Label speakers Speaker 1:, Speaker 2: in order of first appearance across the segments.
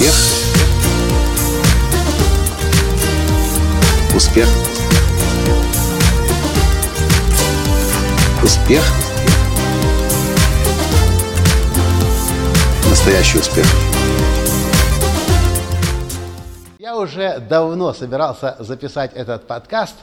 Speaker 1: Успех. Успех. Успех. Настоящий успех.
Speaker 2: Я уже давно собирался записать этот подкаст,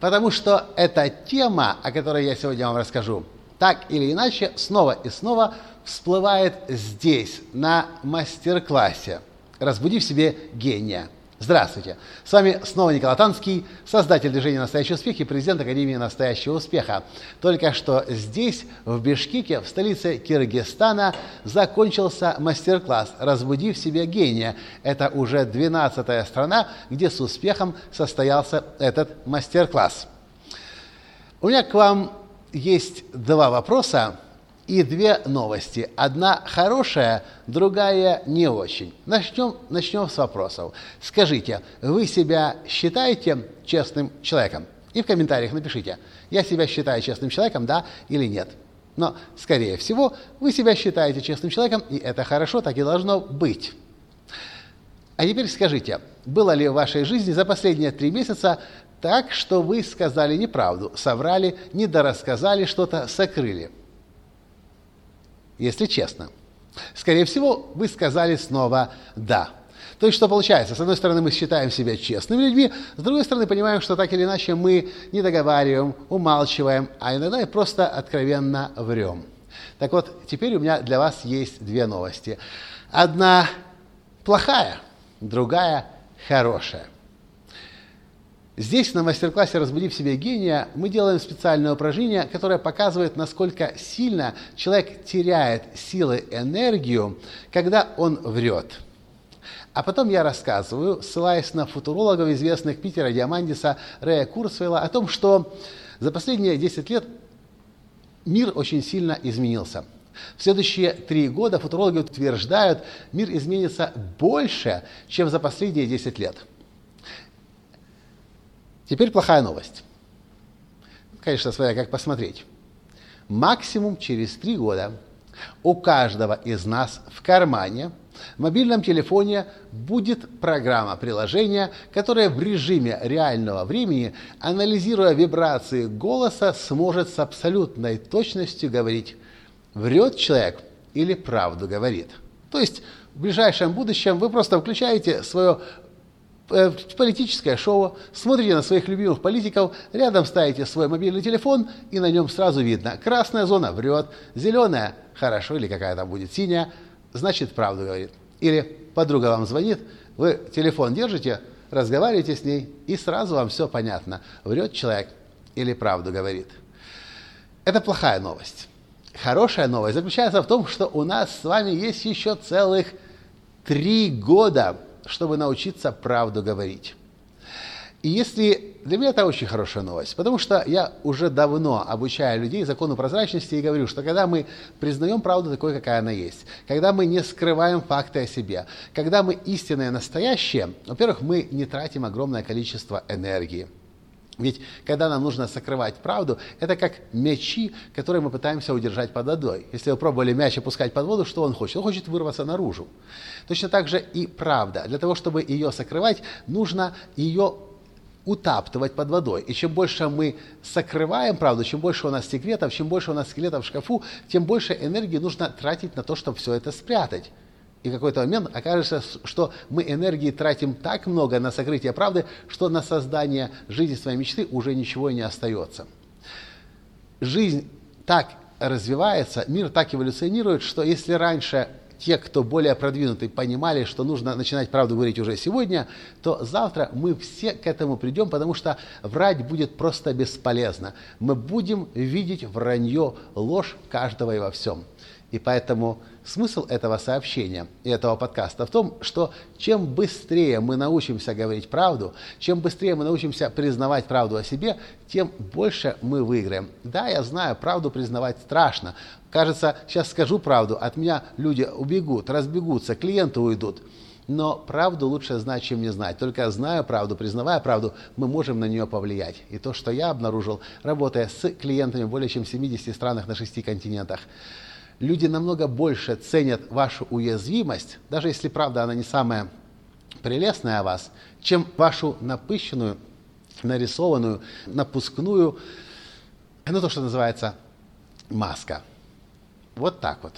Speaker 2: потому что эта тема, о которой я сегодня вам расскажу, так или иначе снова и снова всплывает здесь, на мастер-классе «Разбуди в себе гения». Здравствуйте! С вами снова Николай Танский, создатель движения «Настоящий успех» и президент Академии «Настоящего успеха». Только что здесь, в Бишкеке, в столице Киргизстана, закончился мастер-класс «Разбуди в себе гения». Это уже 12-я страна, где с успехом состоялся этот мастер-класс. У меня к вам есть два вопроса и две новости. Одна хорошая, другая не очень. Начнем, начнем с вопросов. Скажите, вы себя считаете честным человеком? И в комментариях напишите, я себя считаю честным человеком, да или нет. Но, скорее всего, вы себя считаете честным человеком, и это хорошо, так и должно быть. А теперь скажите, было ли в вашей жизни за последние три месяца так, что вы сказали неправду, соврали, недорассказали что-то, сокрыли? если честно. Скорее всего, вы сказали снова «да». То есть, что получается? С одной стороны, мы считаем себя честными людьми, с другой стороны, понимаем, что так или иначе мы не договариваем, умалчиваем, а иногда и просто откровенно врем. Так вот, теперь у меня для вас есть две новости. Одна плохая, другая хорошая – Здесь на мастер-классе «Разбуди в себе гения» мы делаем специальное упражнение, которое показывает, насколько сильно человек теряет силы, энергию, когда он врет. А потом я рассказываю, ссылаясь на футурологов, известных Питера Диамандиса, Рэя Курсвейла, о том, что за последние 10 лет мир очень сильно изменился. В следующие три года футурологи утверждают, мир изменится больше, чем за последние 10 лет – Теперь плохая новость. Конечно, своя как посмотреть. Максимум через три года у каждого из нас в кармане в мобильном телефоне будет программа приложения, которая в режиме реального времени, анализируя вибрации голоса, сможет с абсолютной точностью говорить, врет человек или правду говорит. То есть в ближайшем будущем вы просто включаете свое политическое шоу, смотрите на своих любимых политиков, рядом ставите свой мобильный телефон, и на нем сразу видно, красная зона врет, зеленая хорошо, или какая там будет синяя, значит правду говорит. Или подруга вам звонит, вы телефон держите, разговариваете с ней, и сразу вам все понятно, врет человек или правду говорит. Это плохая новость. Хорошая новость заключается в том, что у нас с вами есть еще целых три года – чтобы научиться правду говорить. И если для меня это очень хорошая новость, потому что я уже давно обучаю людей закону прозрачности и говорю, что когда мы признаем правду такой, какая она есть, когда мы не скрываем факты о себе, когда мы истинные настоящие, во-первых, мы не тратим огромное количество энергии – ведь когда нам нужно сокрывать правду, это как мячи, которые мы пытаемся удержать под водой. Если вы пробовали мяч опускать под воду, что он хочет? Он хочет вырваться наружу. Точно так же и правда. Для того, чтобы ее сокрывать, нужно ее утаптывать под водой. И чем больше мы сокрываем правду, чем больше у нас секретов, чем больше у нас скелетов в шкафу, тем больше энергии нужно тратить на то, чтобы все это спрятать. И какой-то момент окажется, что мы энергии тратим так много на сокрытие правды, что на создание жизни своей мечты уже ничего не остается. Жизнь так развивается, мир так эволюционирует, что если раньше те, кто более продвинутый, понимали, что нужно начинать правду говорить уже сегодня, то завтра мы все к этому придем, потому что врать будет просто бесполезно. Мы будем видеть вранье, ложь каждого и во всем. И поэтому смысл этого сообщения и этого подкаста в том, что чем быстрее мы научимся говорить правду, чем быстрее мы научимся признавать правду о себе, тем больше мы выиграем. Да, я знаю, правду признавать страшно. Кажется, сейчас скажу правду, от меня люди убегут, разбегутся, клиенты уйдут. Но правду лучше знать, чем не знать. Только зная правду, признавая правду, мы можем на нее повлиять. И то, что я обнаружил, работая с клиентами более чем в 70 странах на 6 континентах, люди намного больше ценят вашу уязвимость, даже если, правда, она не самая прелестная о вас, чем вашу напыщенную, нарисованную, напускную, ну, то, что называется маска. Вот так вот.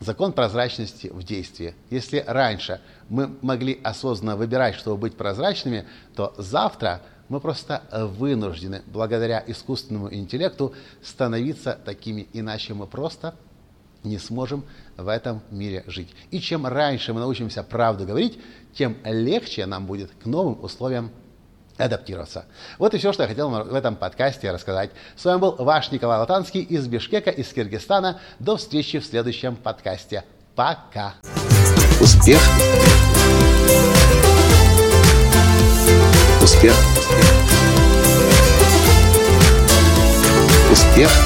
Speaker 2: Закон прозрачности в действии. Если раньше мы могли осознанно выбирать, чтобы быть прозрачными, то завтра мы просто вынуждены, благодаря искусственному интеллекту, становиться такими, иначе мы просто не сможем в этом мире жить. И чем раньше мы научимся правду говорить, тем легче нам будет к новым условиям адаптироваться. Вот и все, что я хотел в этом подкасте рассказать. С вами был ваш Николай Латанский из Бишкека, из Киргизстана. До встречи в следующем подкасте. Пока.
Speaker 1: Успех. Успех. Успех.